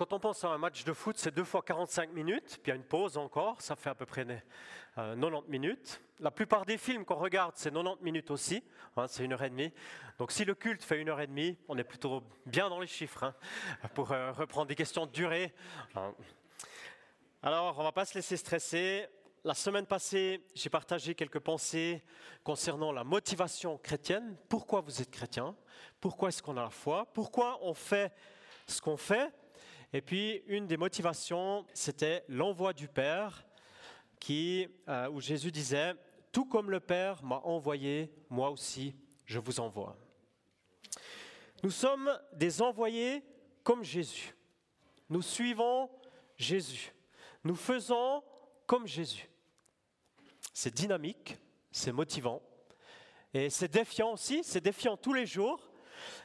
quand on pense à un match de foot, c'est deux fois 45 minutes, puis il y a une pause encore, ça fait à peu près 90 euh, minutes. La plupart des films qu'on regarde, c'est 90 minutes aussi, hein, c'est une heure et demie. Donc si le culte fait une heure et demie, on est plutôt bien dans les chiffres hein, pour euh, reprendre des questions de durée. Hein. Alors, on ne va pas se laisser stresser. La semaine passée, j'ai partagé quelques pensées concernant la motivation chrétienne. Pourquoi vous êtes chrétien? Pourquoi est-ce qu'on a la foi? Pourquoi on fait ce qu'on fait? Et puis, une des motivations, c'était l'envoi du Père, qui, euh, où Jésus disait, Tout comme le Père m'a envoyé, moi aussi, je vous envoie. Nous sommes des envoyés comme Jésus. Nous suivons Jésus. Nous faisons comme Jésus. C'est dynamique, c'est motivant et c'est défiant aussi, c'est défiant tous les jours.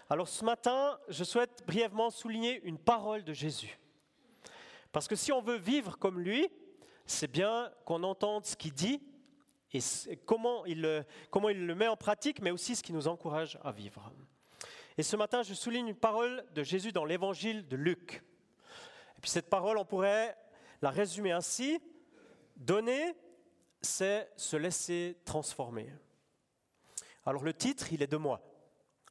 Alors ce matin, je souhaite brièvement souligner une parole de Jésus. Parce que si on veut vivre comme lui, c'est bien qu'on entende ce qu'il dit et comment il, comment il le met en pratique, mais aussi ce qui nous encourage à vivre. Et ce matin, je souligne une parole de Jésus dans l'évangile de Luc. Et puis cette parole, on pourrait la résumer ainsi, donner, c'est se laisser transformer. Alors le titre, il est de moi.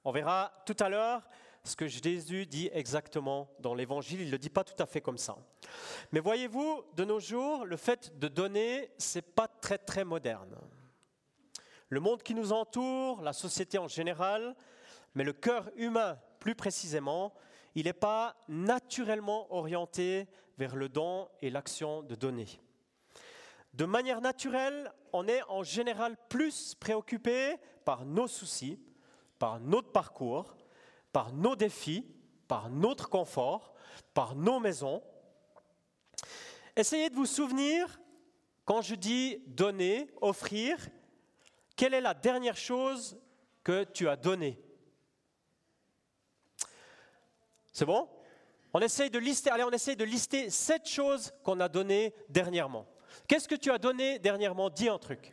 On verra tout à l'heure ce que Jésus dit exactement dans l'Évangile. Il ne le dit pas tout à fait comme ça. Mais voyez-vous, de nos jours, le fait de donner, c'est pas très très moderne. Le monde qui nous entoure, la société en général, mais le cœur humain plus précisément, il n'est pas naturellement orienté vers le don et l'action de donner. De manière naturelle, on est en général plus préoccupé par nos soucis, par notre parcours, par nos défis, par notre confort, par nos maisons. Essayez de vous souvenir, quand je dis donner, offrir, quelle est la dernière chose que tu as donnée? C'est bon? On essaye de lister, allez, on essaye de lister sept choses qu'on a données dernièrement. Qu'est-ce que tu as donné dernièrement? Dis un truc.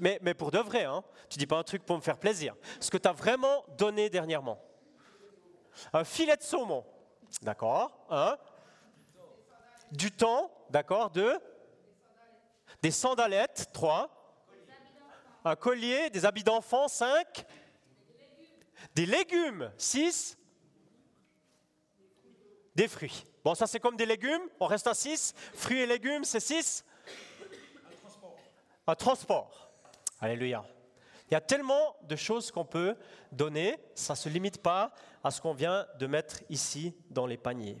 Mais, pour de vrai, hein tu dis pas un truc pour me faire plaisir. Ce que tu as vraiment donné dernièrement. Un filet de saumon, d'accord hein Du temps, d'accord Deux Des sandalettes, trois. Un collier, des habits d'enfant, cinq. Des légumes, six. Des fruits. Bon, ça c'est comme des légumes, on reste à 6. Fruits et légumes, c'est 6. Un transport. Un transport. Alléluia. Il y a tellement de choses qu'on peut donner, ça ne se limite pas à ce qu'on vient de mettre ici dans les paniers.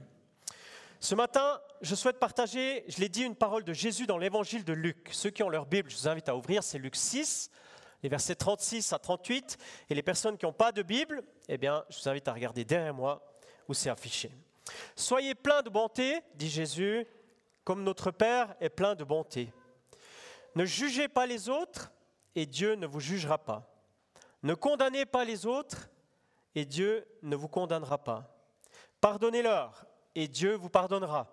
Ce matin, je souhaite partager, je l'ai dit, une parole de Jésus dans l'évangile de Luc. Ceux qui ont leur Bible, je vous invite à ouvrir, c'est Luc 6, les versets 36 à 38. Et les personnes qui n'ont pas de Bible, eh bien, je vous invite à regarder derrière moi où c'est affiché. Soyez pleins de bonté, dit Jésus, comme notre Père est plein de bonté. Ne jugez pas les autres et Dieu ne vous jugera pas. Ne condamnez pas les autres et Dieu ne vous condamnera pas. Pardonnez-leur et Dieu vous pardonnera.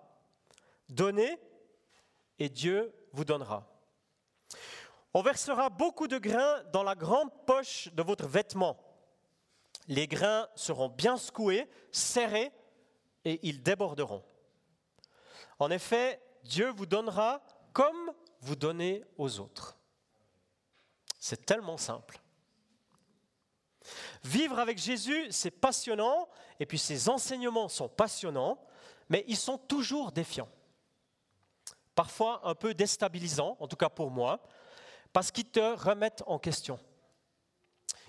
Donnez et Dieu vous donnera. On versera beaucoup de grains dans la grande poche de votre vêtement. Les grains seront bien secoués, serrés et ils déborderont. En effet, Dieu vous donnera comme vous donnez aux autres. C'est tellement simple. Vivre avec Jésus, c'est passionnant, et puis ses enseignements sont passionnants, mais ils sont toujours défiants. Parfois un peu déstabilisants, en tout cas pour moi, parce qu'ils te remettent en question.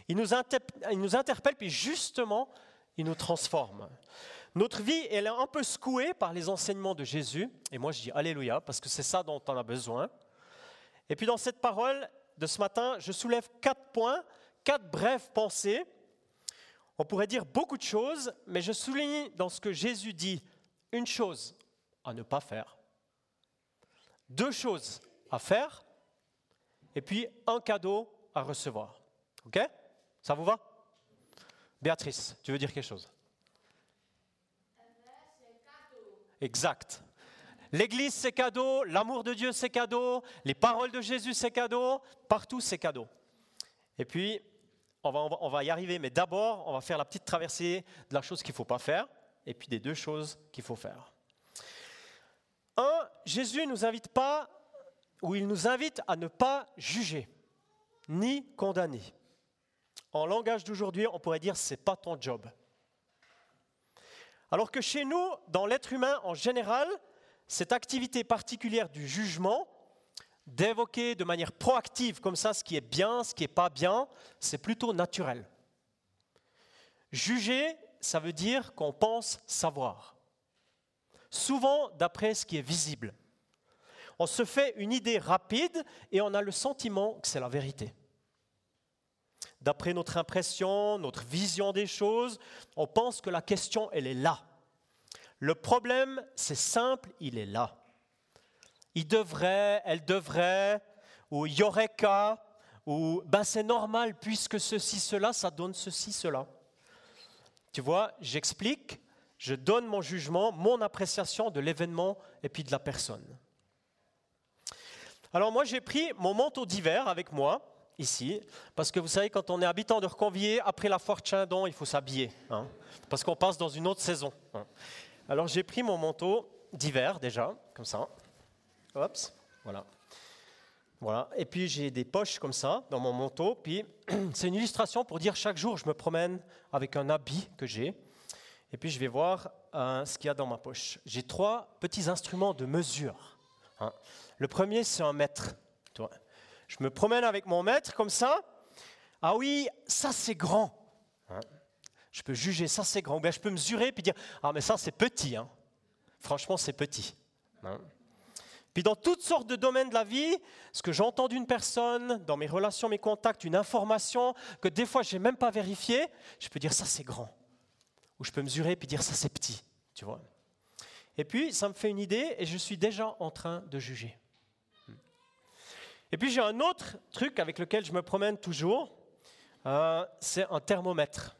Ils nous, interpellent, puis justement, ils nous transforment. Notre vie, elle est un peu secouée par les enseignements de Jésus. Et moi, je dis Alléluia, parce que c'est ça dont on a besoin. Et puis dans cette parole de ce matin, je soulève quatre points, quatre brèves pensées. On pourrait dire beaucoup de choses, mais je souligne dans ce que Jésus dit une chose à ne pas faire, deux choses à faire, et puis un cadeau à recevoir. OK? Ça vous va? Béatrice, tu veux dire quelque chose? Exact. L'église, c'est cadeau, l'amour de Dieu, c'est cadeau, les paroles de Jésus, c'est cadeau, partout, c'est cadeau. Et puis, on va, y arriver, mais d'abord, on va faire la petite traversée de la chose qu'il ne faut pas faire, et puis des deux choses qu'il faut faire. Jésus ne nous invite pas, ou il nous invite à ne pas juger, ni condamner. En langage d'aujourd'hui, on pourrait dire c'est pas ton job. Alors que chez nous, dans l'être humain en général, cette activité particulière du jugement, d'évoquer de manière proactive comme ça ce qui est bien, ce qui n'est pas bien, c'est plutôt naturel. Juger, ça veut dire qu'on pense savoir. Souvent d'après ce qui est visible. On se fait une idée rapide et on a le sentiment que c'est la vérité. D'après notre impression, notre vision des choses, on pense que la question, elle est là. Le problème, c'est simple, il est là. Il devrait, elle devrait, ou il y aurait qu'à, ou ben c'est normal puisque ceci, cela, ça donne ceci, cela. Tu vois, j'explique, je donne mon jugement, mon appréciation de l'événement et puis de la personne. Alors moi, j'ai pris mon manteau d'hiver avec moi, ici, parce que vous savez, quand on est habitant de Reconvier, après la foire Chindon, il faut s'habiller, hein, parce qu'on passe dans une autre saison. Hein. Alors j'ai pris mon manteau d'hiver déjà, comme ça. Oups, voilà. Voilà. Et puis j'ai des poches comme ça dans mon manteau. Puis c'est une illustration pour dire chaque jour je me promène avec un habit que j'ai. Et puis je vais voir euh, ce qu'il y a dans ma poche. J'ai trois petits instruments de mesure. Hein. Le premier c'est un mètre. Je me promène avec mon mètre comme ça. Ah oui, ça c'est grand. Hein. Je peux juger, ça c'est grand. Bien, je peux mesurer puis dire, ah mais ça c'est petit. Hein. Franchement c'est petit. Puis dans toutes sortes de domaines de la vie, ce que j'entends d'une personne, dans mes relations, mes contacts, une information que des fois je n'ai même pas vérifié, je peux dire ça c'est grand. Ou je peux mesurer puis dire ça c'est petit. Tu vois Et puis ça me fait une idée et je suis déjà en train de juger. Et puis j'ai un autre truc avec lequel je me promène toujours, euh, c'est un thermomètre.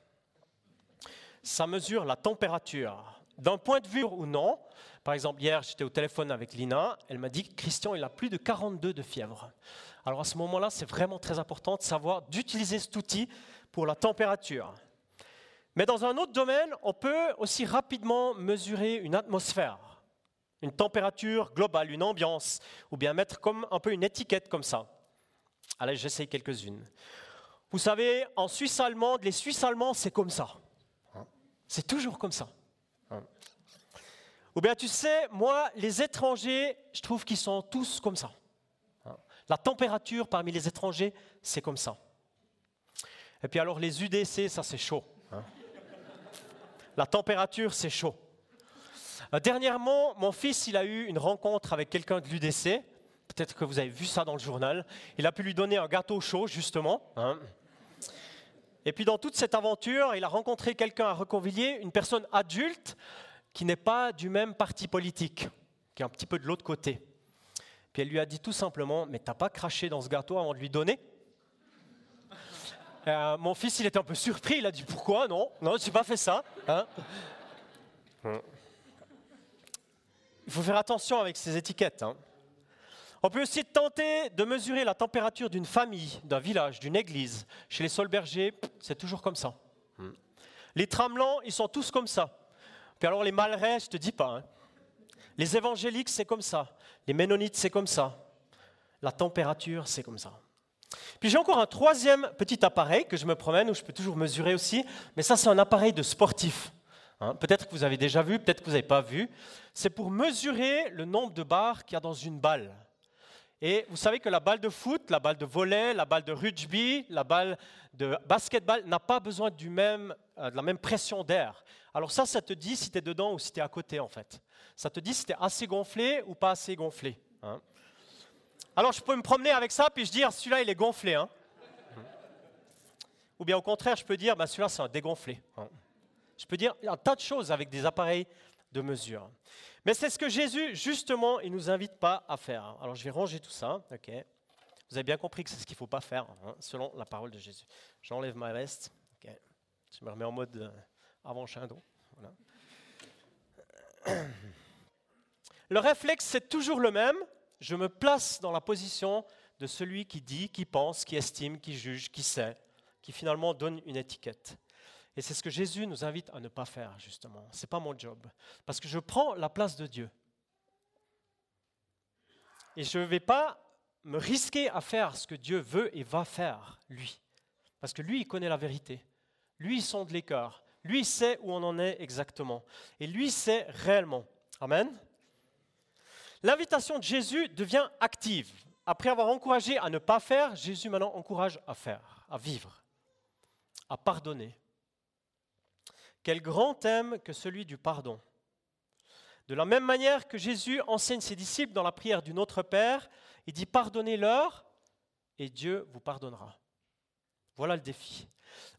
Ça mesure la température. D'un point de vue ou non, par exemple, hier, j'étais au téléphone avec Lina, elle m'a dit que Christian, il a plus de 42 de fièvre. Alors à ce moment-là, c'est vraiment très important de savoir d'utiliser cet outil pour la température. Mais dans un autre domaine, on peut aussi rapidement mesurer une atmosphère, une température globale, une ambiance, ou bien mettre comme un peu une étiquette comme ça. Allez, j'essaye quelques-unes. Vous savez, en Suisse allemande, les Suisses allemands, c'est comme ça. C'est toujours comme ça. Ou bien tu sais, moi, les étrangers, je trouve qu'ils sont tous comme ça. La température parmi les étrangers, c'est comme ça. Et puis alors les UDC, ça c'est chaud. Hein. La température, c'est chaud. Euh, dernièrement, mon fils, il a eu une rencontre avec quelqu'un de l'UDC. Peut-être que vous avez vu ça dans le journal. Il a pu lui donner un gâteau chaud, justement. Hein. Et puis dans toute cette aventure, il a rencontré quelqu'un à Reconvilliers, une personne adulte, qui n'est pas du même parti politique, qui est un petit peu de l'autre côté. Puis elle lui a dit tout simplement, mais t'as pas craché dans ce gâteau avant de lui donner? Euh, Mon fils, il était un peu surpris, il a dit, pourquoi? Non, non, je n'ai pas fait ça. Hein il faut faire attention avec ces étiquettes. Hein. On peut aussi tenter de mesurer la température d'une famille, d'un village, d'une église. Chez les Solbergers, c'est toujours comme ça. Hmm. Les tramelans, ils sont tous comme ça. Puis alors les malrais, je te dis pas. Hein. Les évangéliques, c'est comme ça. Les ménonites, c'est comme ça. La température, c'est comme ça. Puis j'ai encore un troisième petit appareil que je me promène, où je peux toujours mesurer aussi, mais ça c'est un appareil de sportif. Hein. peut-être que vous avez déjà vu, peut-être que vous n'avez pas vu. C'est pour mesurer le nombre de barres qu'il y a dans une balle. Et vous savez que la balle de foot, la balle de volley, la balle de rugby, la balle de basketball n'a pas besoin du même, euh, de la même pression d'air. Alors ça, ça te dit si tu es dedans ou si tu es à côté en fait. Ça te dit si tu es assez gonflé ou pas assez gonflé. Hein. Alors je peux me promener avec ça puis je dire celui-là il est gonflé. Hein. Ou bien au contraire, je peux dire bah, celui-là c'est un dégonflé. Hein. Je peux dire un tas de choses avec des appareils de mesure. Mais c'est ce que Jésus, justement, il ne nous invite pas à faire. Alors je vais ranger tout ça. ok Vous avez bien compris que c'est ce qu'il ne faut pas faire, hein, selon la parole de Jésus. J'enlève ma veste. Je me remets en mode euh, avant Chindon. Le réflexe, c'est toujours le même. Je me place dans la position de celui qui dit, qui pense, qui estime, qui juge, qui sait, qui finalement donne une étiquette. Et c'est ce que Jésus nous invite à ne pas faire, justement. Ce n'est pas mon job. Parce que je prends la place de Dieu. Et je ne vais pas me risquer à faire ce que Dieu veut et va faire, lui. Parce que lui, il connaît la vérité. Lui, il sonde les cœurs. Lui, sait où on en est exactement. Et lui sait réellement. Amen. L'invitation de Jésus devient active. Après avoir encouragé à ne pas faire, Jésus maintenant encourage à faire, à vivre, à pardonner. Quel grand thème que celui du pardon. De la même manière que Jésus enseigne ses disciples dans la prière du Notre Père, il dit pardonnez-leur et Dieu vous pardonnera. Voilà le défi.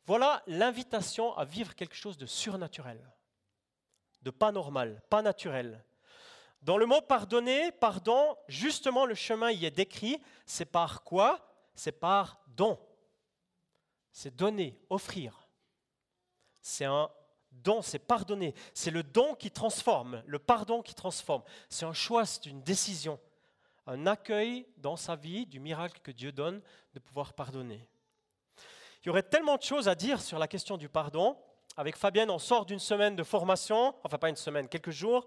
Voilà l'invitation à vivre quelque chose de surnaturel, de pas normal, pas naturel. Dans le mot pardonner, pardon, justement le chemin y est décrit, c'est par quoi? C'est par don. C'est donner, offrir. C'est un don, c'est pardonner. C'est le don qui transforme, le pardon qui transforme. C'est un choix, c'est une décision, un accueil dans sa vie du miracle que Dieu donne de pouvoir pardonner. Il y aurait tellement de choses à dire sur la question du pardon. Avec Fabienne, on sort d'une semaine de formation, enfin pas une semaine, quelques jours,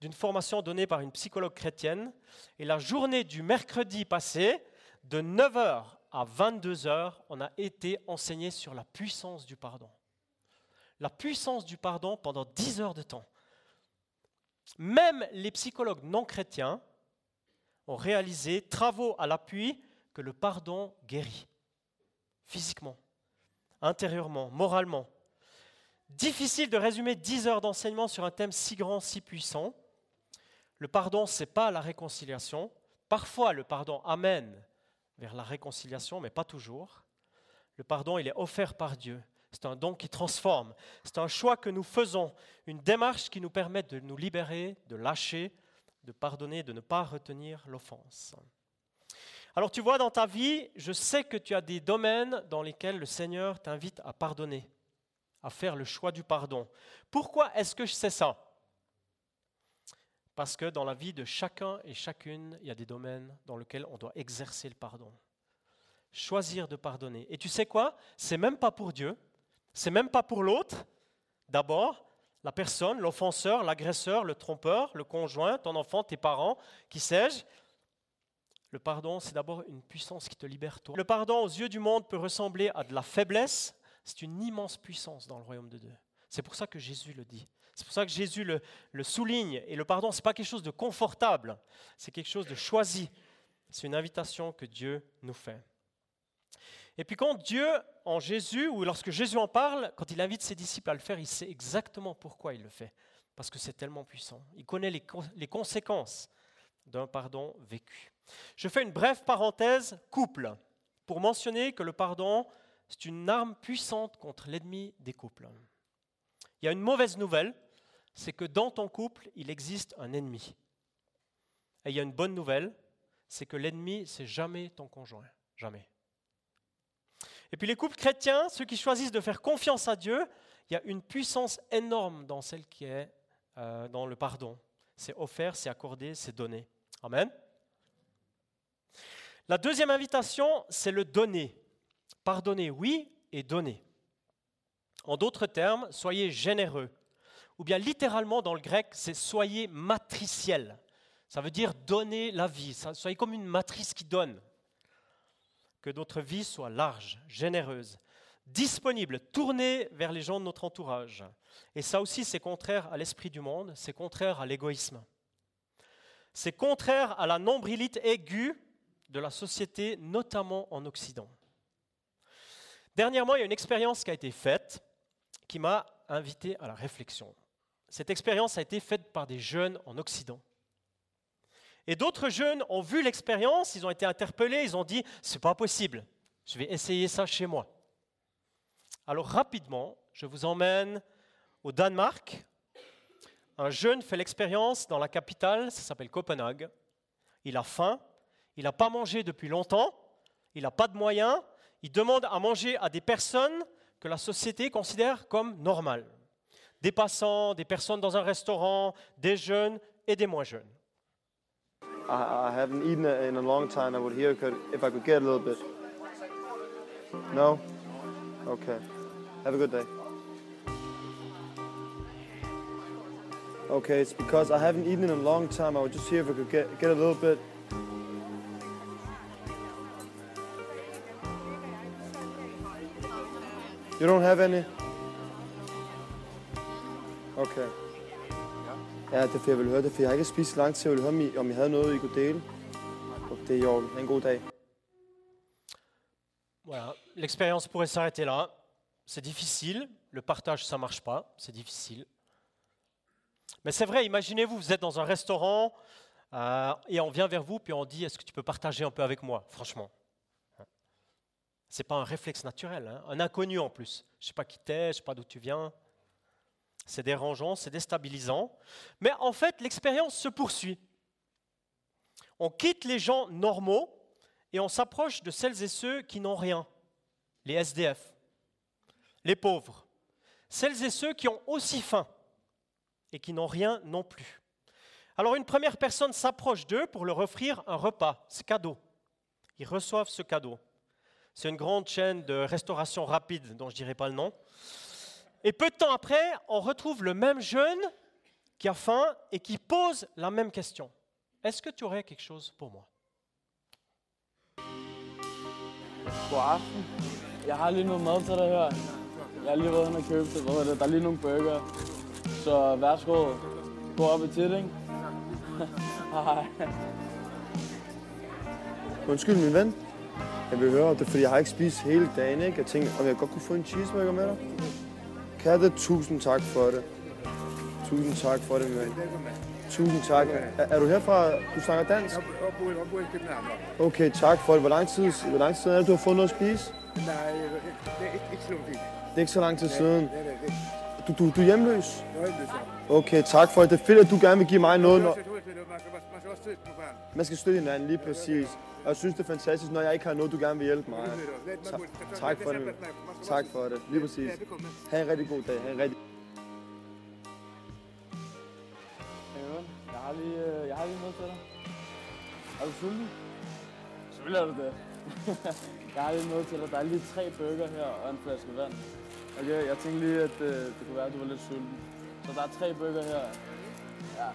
d'une formation donnée par une psychologue chrétienne. Et la journée du mercredi passé, de 9h à 22h, on a été enseigné sur la puissance du pardon. La puissance du pardon pendant 10 heures de temps. Même les psychologues non chrétiens ont réalisé, travaux à l'appui, que le pardon guérit, physiquement, intérieurement, moralement. Difficile de résumer 10 heures d'enseignement sur un thème si grand, si puissant. Le pardon, ce n'est pas la réconciliation. Parfois, le pardon amène vers la réconciliation, mais pas toujours. Le pardon, il est offert par Dieu. C'est un don qui transforme. C'est un choix que nous faisons, une démarche qui nous permet de nous libérer, de lâcher, de pardonner, de ne pas retenir l'offense. Alors tu vois, dans ta vie, je sais que tu as des domaines dans lesquels le Seigneur t'invite à pardonner, à faire le choix du pardon. Pourquoi est-ce que je sais ça? Parce que dans la vie de chacun et chacune, il y a des domaines dans lesquels on doit exercer le pardon. Choisir de pardonner. Et tu sais quoi? C'est même pas pour Dieu, c'est même pas pour l'autre. D'abord, la personne, l'offenseur, l'agresseur, le trompeur, le conjoint, ton enfant, tes parents, qui sais-je. Le pardon, c'est d'abord une puissance qui te libère toi. Le pardon aux yeux du monde peut ressembler à de la faiblesse. C'est une immense puissance dans le royaume de Dieu. C'est pour ça que Jésus le dit. C'est pour ça que Jésus le, souligne. Et le pardon, ce n'est pas quelque chose de confortable, c'est quelque chose de choisi. C'est une invitation que Dieu nous fait. Et puis quand Dieu, en Jésus, ou lorsque Jésus en parle, quand il invite ses disciples à le faire, il sait exactement pourquoi il le fait. Parce que c'est tellement puissant. Il connaît les, conséquences d'un pardon vécu. Je fais une brève parenthèse couple pour mentionner que le pardon, c'est une arme puissante contre l'ennemi des couples. Il y a une mauvaise nouvelle, c'est que dans ton couple, il existe un ennemi. Et il y a une bonne nouvelle, c'est que l'ennemi, c'est jamais ton conjoint. Jamais. Et puis les couples chrétiens, ceux qui choisissent de faire confiance à Dieu, il y a une puissance énorme dans celle qui est euh, dans le pardon. C'est offert, c'est accordé, c'est donné. Amen. La deuxième invitation, c'est le donner. Pardonner, oui, et donner. En d'autres termes, soyez généreux ou bien littéralement dans le grec, c'est soyez matriciel. Ça veut dire donner la vie. Soyez comme une matrice qui donne. Que notre vie soit large, généreuse, disponible, tournée vers les gens de notre entourage. Et ça aussi, c'est contraire à l'esprit du monde, c'est contraire à l'égoïsme. C'est contraire à la nombrilite aiguë de la société, notamment en Occident. Dernièrement, il y a une expérience qui a été faite qui m'a invité à la réflexion. Cette expérience a été faite par des jeunes en Occident. Et d'autres jeunes ont vu l'expérience, ils ont été interpellés, ils ont dit c'est pas possible, je vais essayer ça chez moi. Alors rapidement, je vous emmène au Danemark. Un jeune fait l'expérience dans la capitale, ça s'appelle Copenhague. Il a faim, il n'a pas mangé depuis longtemps, il n'a pas de moyens, il demande à manger à des personnes que la société considère comme normales des passants, des personnes dans un restaurant, des jeunes et des moins jeunes. I, I haven't eaten in a long time. I would hear if I could get a little bit. No? Okay. Have a good day. Okay, it's because I haven't eaten in a long time. I would just hear if I could get, get a little bit. You don't have any? Okay. Ja, det jeg høre det, for jeg har ikke spist. Jeg vil høre, om I, havde noget, I kunne er. Voilà, l'expérience pourrait s'arrêter là. C'est difficile, le partage ça marche pas, c'est difficile. Mais c'est vrai, imaginez-vous, vous êtes dans un restaurant euh, et on vient vers vous puis on dit est-ce que tu peux partager un peu avec moi, franchement. C'est pas un réflexe naturel, hein. un inconnu en plus. Je sais pas qui t'es, je sais pas d'où tu viens. C'est dérangeant, c'est déstabilisant. Mais en fait, l'expérience se poursuit. On quitte les gens normaux et on s'approche de celles et ceux qui n'ont rien, les SDF, les pauvres, celles et ceux qui ont aussi faim et qui n'ont rien non plus. Alors une première personne s'approche d'eux pour leur offrir un repas, c'est cadeau. Ils reçoivent ce cadeau. C'est une grande chaîne de restauration rapide dont je ne dirai pas le nom. Et peu de temps après, on retrouve le même jeune qui a faim et qui pose la même question. Est-ce que tu aurais quelque chose pour moi? Undskyld, min ven. Jeg vil høre, det er, fordi jeg har ikke spist hele dagen, ikke? Jeg om jeg godt kunne få en cheeseburger med dig? Katte, tusind tak for det. Tusind tak for det, ven. Tusind tak. Er, er du herfra? Du snakker dansk? Okay, tak for det. Hvor lang tid, hvor lang tid er det, du har fået noget at spise? Nej, det er ikke, ikke så lang tid. Det er ikke så lang tid siden. Du, du, du er hjemløs? Okay, tak for det. Det er fedt, at du gerne vil give mig noget. Når... Man skal støtte hinanden lige præcis. Og jeg synes, det er fantastisk, når jeg ikke har noget, du gerne vil hjælpe mig. Tak, tak for det. Tak for det. Lige præcis. Ha' en rigtig god dag. Ha' en rigtig... Jeg har lige, øh, jeg har lige noget til dig. Er du sulten? Selvfølgelig er du det. jeg har lige noget til dig. Der er lige tre burger her og en flaske vand. Okay, jeg tænkte lige, at øh, det kunne være, at du var lidt sulten. Så der er tre burger her. Ja.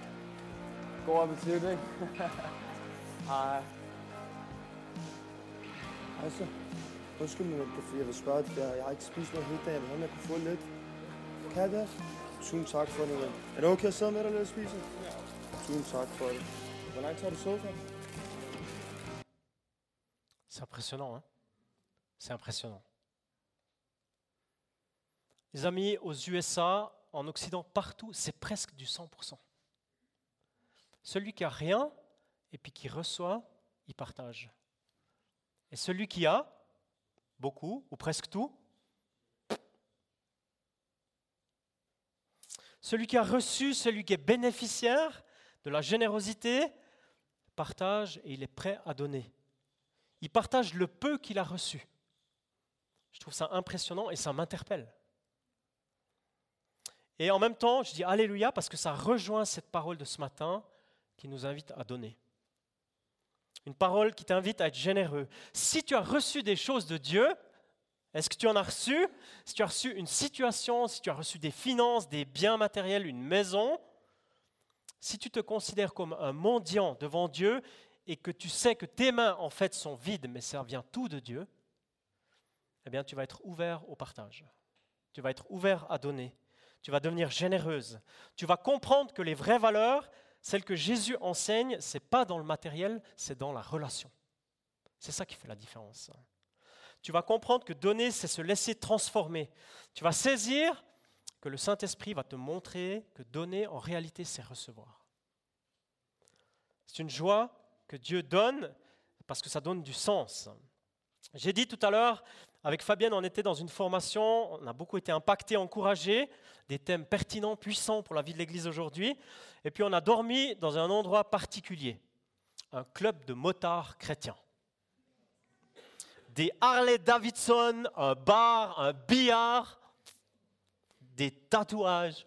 God appetit, ikke? Hej. C'est impressionnant, hein. C'est impressionnant. Les amis, aux USA, en Occident, partout, c'est presque du 100%. Celui qui a rien et puis qui reçoit, il partage. Et celui qui a beaucoup ou presque tout, celui qui a reçu, celui qui est bénéficiaire de la générosité, partage et il est prêt à donner. Il partage le peu qu'il a reçu. Je trouve ça impressionnant et ça m'interpelle. Et en même temps, je dis Alléluia parce que ça rejoint cette parole de ce matin qui nous invite à donner. Une parole qui t'invite à être généreux. Si tu as reçu des choses de Dieu, est-ce que tu en as reçu? Si tu as reçu une situation, si tu as reçu des finances, des biens matériels, une maison, si tu te considères comme un mendiant devant Dieu et que tu sais que tes mains en fait sont vides, mais ça vient tout de Dieu, eh bien tu vas être ouvert au partage. Tu vas être ouvert à donner. Tu vas devenir généreuse. Tu vas comprendre que les vraies valeurs, celles que Jésus enseigne, c'est pas dans le matériel, c'est dans la relation. C'est ça qui fait la différence. Tu vas comprendre que donner, c'est se laisser transformer. Tu vas saisir que le Saint-Esprit va te montrer que donner, en réalité, c'est recevoir. C'est une joie que Dieu donne parce que ça donne du sens. J'ai dit tout à l'heure, avec Fabienne, on était dans une formation, on a beaucoup été impactés, encouragés, des thèmes pertinents, puissants pour la vie de l'Église aujourd'hui. Et puis on a dormi dans un endroit particulier, un club de motards chrétiens. Des Harley Davidson, un bar, un billard, des tatouages,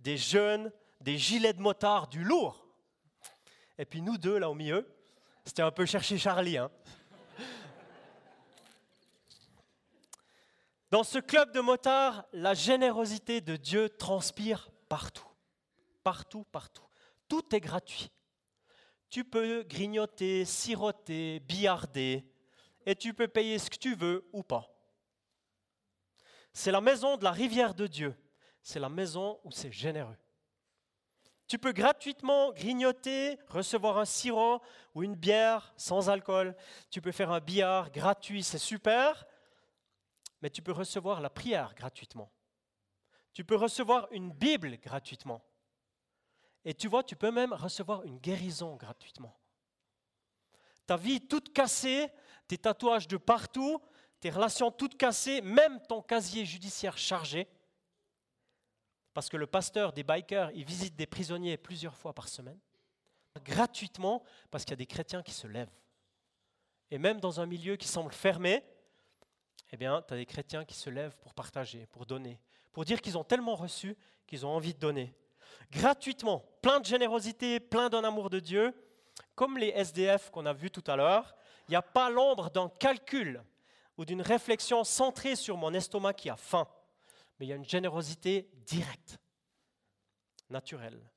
des jeunes, des gilets de motard, du lourd. Et puis nous deux, là au milieu, c'était un peu chercher Charlie. Hein. Dans ce club de motards, la générosité de Dieu transpire partout. Partout, partout. Tout est gratuit. Tu peux grignoter, siroter, billarder, et tu peux payer ce que tu veux ou pas. C'est la maison de la rivière de Dieu. C'est la maison où c'est généreux. Tu peux gratuitement grignoter, recevoir un sirop ou une bière sans alcool. Tu peux faire un billard gratuit, c'est super. Mais tu peux recevoir la prière gratuitement. Tu peux recevoir une Bible gratuitement. Et tu vois, tu peux même recevoir une guérison gratuitement. Ta vie toute cassée, tes tatouages de partout, tes relations toutes cassées, même ton casier judiciaire chargé. Parce que le pasteur des bikers, il visite des prisonniers plusieurs fois par semaine, gratuitement, parce qu'il y a des chrétiens qui se lèvent. Et même dans un milieu qui semble fermé, eh bien, tu as des chrétiens qui se lèvent pour partager, pour donner, pour dire qu'ils ont tellement reçu qu'ils ont envie de donner. Gratuitement, plein de générosité, plein d'un amour de Dieu, comme les SDF qu'on a vus tout à l'heure, il n'y a pas l'ombre d'un calcul ou d'une réflexion centrée sur mon estomac qui a faim, mais il y a une générosité directe, naturelle.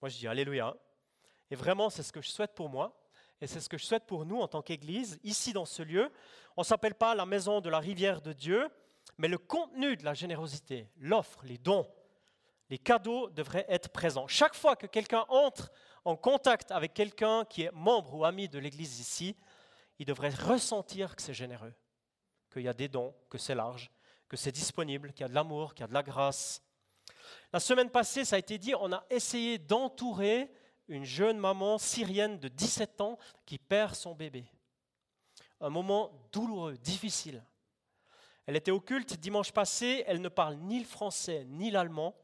Moi, je dis Alléluia. Et vraiment, c'est ce que je souhaite pour moi, et c'est ce que je souhaite pour nous en tant qu'Église, ici dans ce lieu. On ne s'appelle pas la maison de la rivière de Dieu, mais le contenu de la générosité, l'offre, les dons, les cadeaux devraient être présents. Chaque fois que quelqu'un entre en contact avec quelqu'un qui est membre ou ami de l'Église ici, il devrait ressentir que c'est généreux, qu'il y a des dons, que c'est large, que c'est disponible, qu'il y a de l'amour, qu'il y a de la grâce. La semaine passée, ça a été dit, on a essayé d'entourer une jeune maman syrienne de 17 ans qui perd son bébé. Un moment douloureux, difficile. Elle était au culte dimanche passé, elle ne parle ni le français ni l'allemand,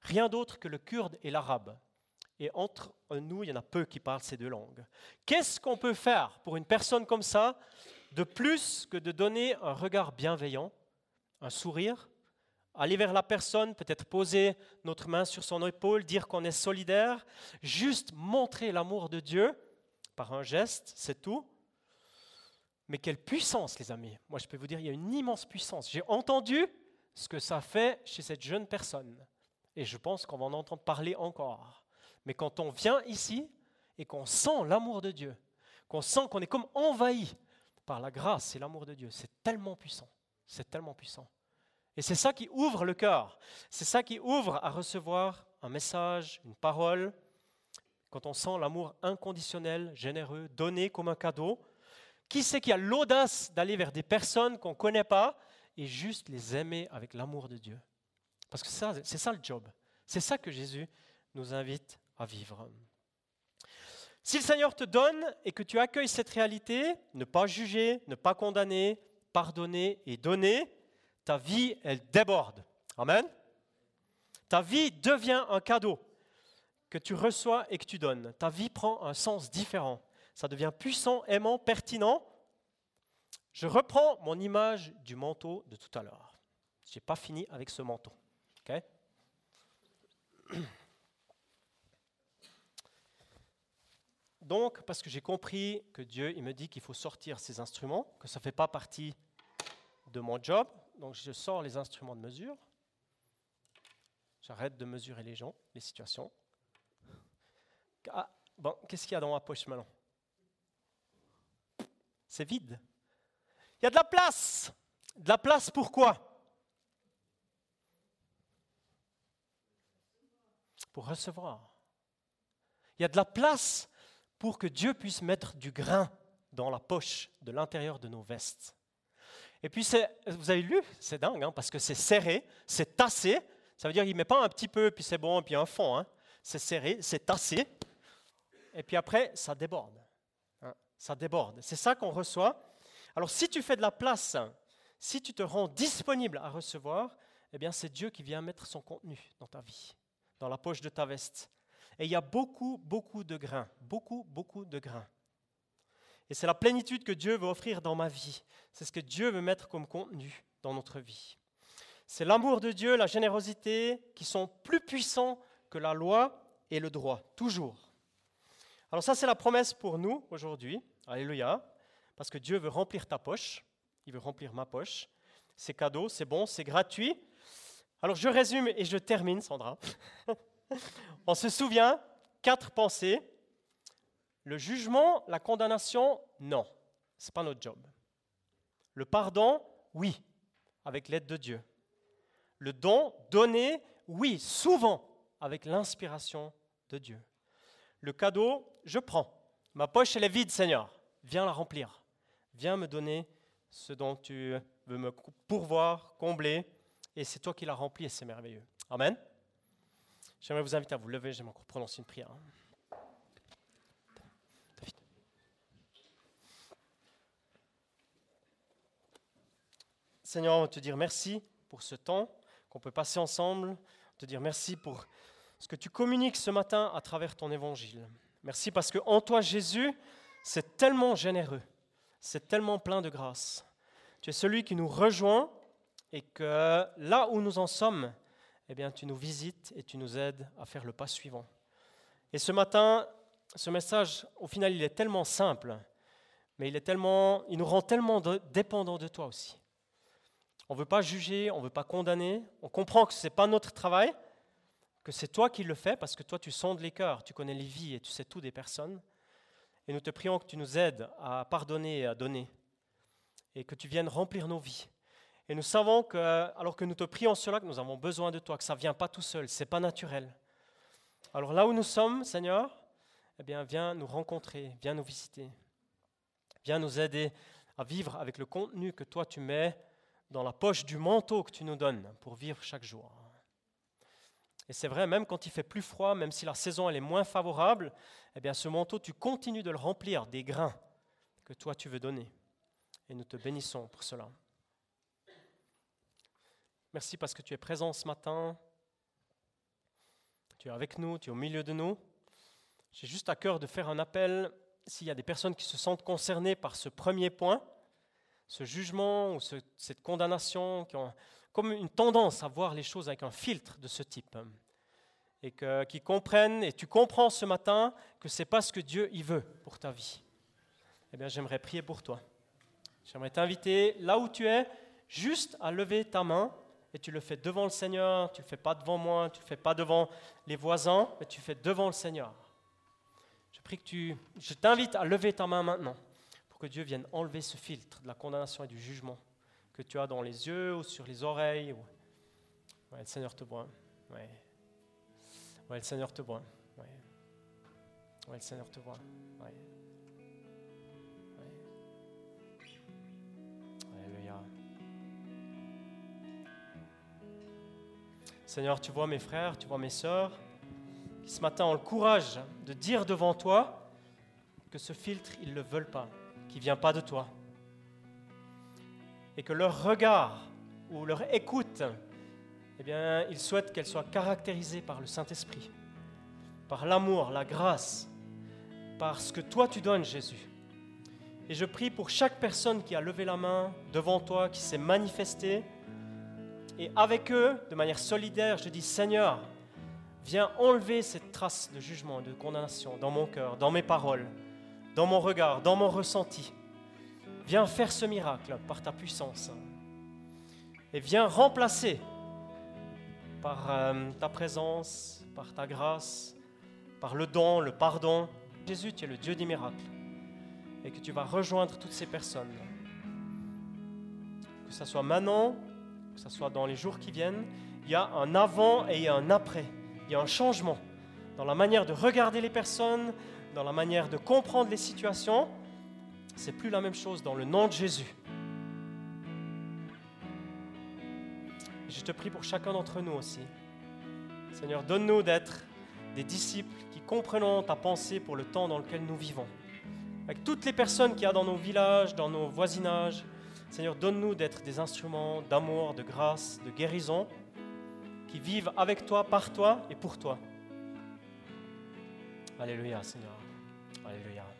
rien d'autre que le kurde et l'arabe. Et entre nous, il y en a peu qui parlent ces deux langues. Qu'est-ce qu'on peut faire pour une personne comme ça de plus que de donner un regard bienveillant, un sourire, aller vers la personne, peut-être poser notre main sur son épaule, dire qu'on est solidaire, juste montrer l'amour de Dieu par un geste, c'est tout. Mais quelle puissance, les amis. Moi, je peux vous dire, il y a une immense puissance. J'ai entendu ce que ça fait chez cette jeune personne. Et je pense qu'on va en entendre parler encore. Mais quand on vient ici et qu'on sent l'amour de Dieu, qu'on sent qu'on est comme envahi par la grâce et l'amour de Dieu, c'est tellement puissant. C'est tellement puissant. Et c'est ça qui ouvre le cœur. C'est ça qui ouvre à recevoir un message, une parole. Quand on sent l'amour inconditionnel, généreux, donné comme un cadeau, qui c'est qui a l'audace d'aller vers des personnes qu'on ne connaît pas et juste les aimer avec l'amour de Dieu? Parce que c'est ça le job. C'est ça que Jésus nous invite à vivre. Si le Seigneur te donne et que tu accueilles cette réalité, ne pas juger, ne pas condamner, pardonner et donner, ta vie, elle déborde. Amen. Ta vie devient un cadeau que tu reçois et que tu donnes. Ta vie prend un sens différent ça devient puissant, aimant, pertinent. Je reprends mon image du manteau de tout à l'heure. Je n'ai pas fini avec ce manteau. Donc, parce que j'ai compris que Dieu, il me dit qu'il faut sortir ces instruments, que ça ne fait pas partie de mon job, donc je sors les instruments de mesure. J'arrête de mesurer les gens, les situations. Ah, bon, qu'est-ce qu'il y a dans ma poche maintenant c'est vide. Il y a de la place. De la place pourquoi Pour recevoir. Il y a de la place pour que Dieu puisse mettre du grain dans la poche de l'intérieur de nos vestes. Et puis, vous avez lu, c'est dingue, hein, parce que c'est serré, c'est tassé. Ça veut dire qu'il ne met pas un petit peu, puis c'est bon, puis un fond. Hein. C'est serré, c'est tassé. Et puis après, ça déborde ça déborde. C'est ça qu'on reçoit. Alors si tu fais de la place, si tu te rends disponible à recevoir, eh bien c'est Dieu qui vient mettre son contenu dans ta vie, dans la poche de ta veste. Et il y a beaucoup, beaucoup de grains, beaucoup, beaucoup de grains. Et c'est la plénitude que Dieu veut offrir dans ma vie. C'est ce que Dieu veut mettre comme contenu dans notre vie. C'est l'amour de Dieu, la générosité qui sont plus puissants que la loi et le droit, toujours. Alors ça, c'est la promesse pour nous aujourd'hui. Alléluia. Parce que Dieu veut remplir ta poche. Il veut remplir ma poche. C'est cadeau, c'est bon, c'est gratuit. Alors je résume et je termine, Sandra. On se souvient, quatre pensées. Le jugement, la condamnation, non. Ce n'est pas notre job. Le pardon, oui, avec l'aide de Dieu. Le don donné, oui, souvent avec l'inspiration de Dieu. Le cadeau, je prends. Ma poche, elle est vide, Seigneur. Viens la remplir. Viens me donner ce dont tu veux me pourvoir, combler. Et c'est toi qui l'as rempli et c'est merveilleux. Amen. J'aimerais vous inviter à vous lever. J'aimerais encore prononcer une prière. Seigneur, on veut te dire merci pour ce temps qu'on peut passer ensemble. Te dire merci pour ce que tu communiques ce matin à travers ton évangile. Merci parce que en toi, Jésus, c'est tellement généreux, c'est tellement plein de grâce. Tu es celui qui nous rejoint et que là où nous en sommes, eh bien, tu nous visites et tu nous aides à faire le pas suivant. Et ce matin, ce message, au final, il est tellement simple, mais il, est tellement, il nous rend tellement dépendants de toi aussi. On ne veut pas juger, on ne veut pas condamner, on comprend que ce n'est pas notre travail, que c'est toi qui le fais, parce que toi tu sondes les cœurs, tu connais les vies et tu sais tout des personnes. Et nous te prions que tu nous aides à pardonner et à donner, et que tu viennes remplir nos vies. Et nous savons que, alors que nous te prions cela, que nous avons besoin de toi, que ça ne vient pas tout seul, ce n'est pas naturel. Alors là où nous sommes, Seigneur, eh bien, viens nous rencontrer, viens nous visiter, viens nous aider à vivre avec le contenu que toi tu mets dans la poche du manteau que tu nous donnes pour vivre chaque jour. Et c'est vrai, même quand il fait plus froid, même si la saison elle est moins favorable, eh bien ce manteau, tu continues de le remplir des grains que toi tu veux donner. Et nous te bénissons pour cela. Merci parce que tu es présent ce matin. Tu es avec nous, tu es au milieu de nous. J'ai juste à cœur de faire un appel s'il y a des personnes qui se sentent concernées par ce premier point, ce jugement ou cette condamnation, qui ont comme une tendance à voir les choses avec un filtre de ce type. Et que, qui comprennent, et tu comprends ce matin que ce n'est pas ce que Dieu y veut pour ta vie. Eh bien, j'aimerais prier pour toi. J'aimerais t'inviter, là où tu es, juste à lever ta main, et tu le fais devant le Seigneur, tu ne le fais pas devant moi, tu ne le fais pas devant les voisins, mais tu le fais devant le Seigneur. Je prie que tu, je t'invite à lever ta main maintenant, que Dieu vienne enlever ce filtre de la condamnation et du jugement que tu as dans les yeux ou sur les oreilles. Ouais, le Seigneur te voit. Ouais. le Seigneur te voit. Le Seigneur te voit. Seigneur, tu vois mes frères, tu vois mes sœurs qui ce matin ont le courage de dire devant toi que ce filtre, ils ne le veulent pas, qui ne vient pas de toi et que leur regard ou leur écoute, eh bien, ils souhaitent qu'elle soit caractérisée par le Saint-Esprit, par l'amour, la grâce, par ce que toi tu donnes, Jésus. Et je prie pour chaque personne qui a levé la main devant toi, qui s'est manifestée, et avec eux, de manière solidaire, je dis Seigneur, viens enlever cette trace de jugement, de condamnation dans mon cœur, dans mes paroles, dans mon regard, dans mon ressenti. Viens faire ce miracle par ta puissance. Et viens remplacer par euh, ta présence, par ta grâce, par le don, le pardon. Jésus, tu es le Dieu des miracles. Et que tu vas rejoindre toutes ces personnes. Que ce soit maintenant, que ce soit dans les jours qui viennent, il y a un avant et un après. Il y a un changement dans la manière de regarder les personnes, dans la manière de comprendre les situations c'est plus la même chose dans le nom de Jésus. Je te prie pour chacun d'entre nous aussi. Seigneur, donne-nous d'être des disciples qui comprenons ta pensée pour le temps dans lequel nous vivons. Avec toutes les personnes qu'il y a dans nos villages, dans nos voisinages, Seigneur, donne-nous d'être des instruments d'amour, de grâce, de guérison, qui vivent avec toi, par toi et pour toi. Alléluia, Seigneur. Alléluia.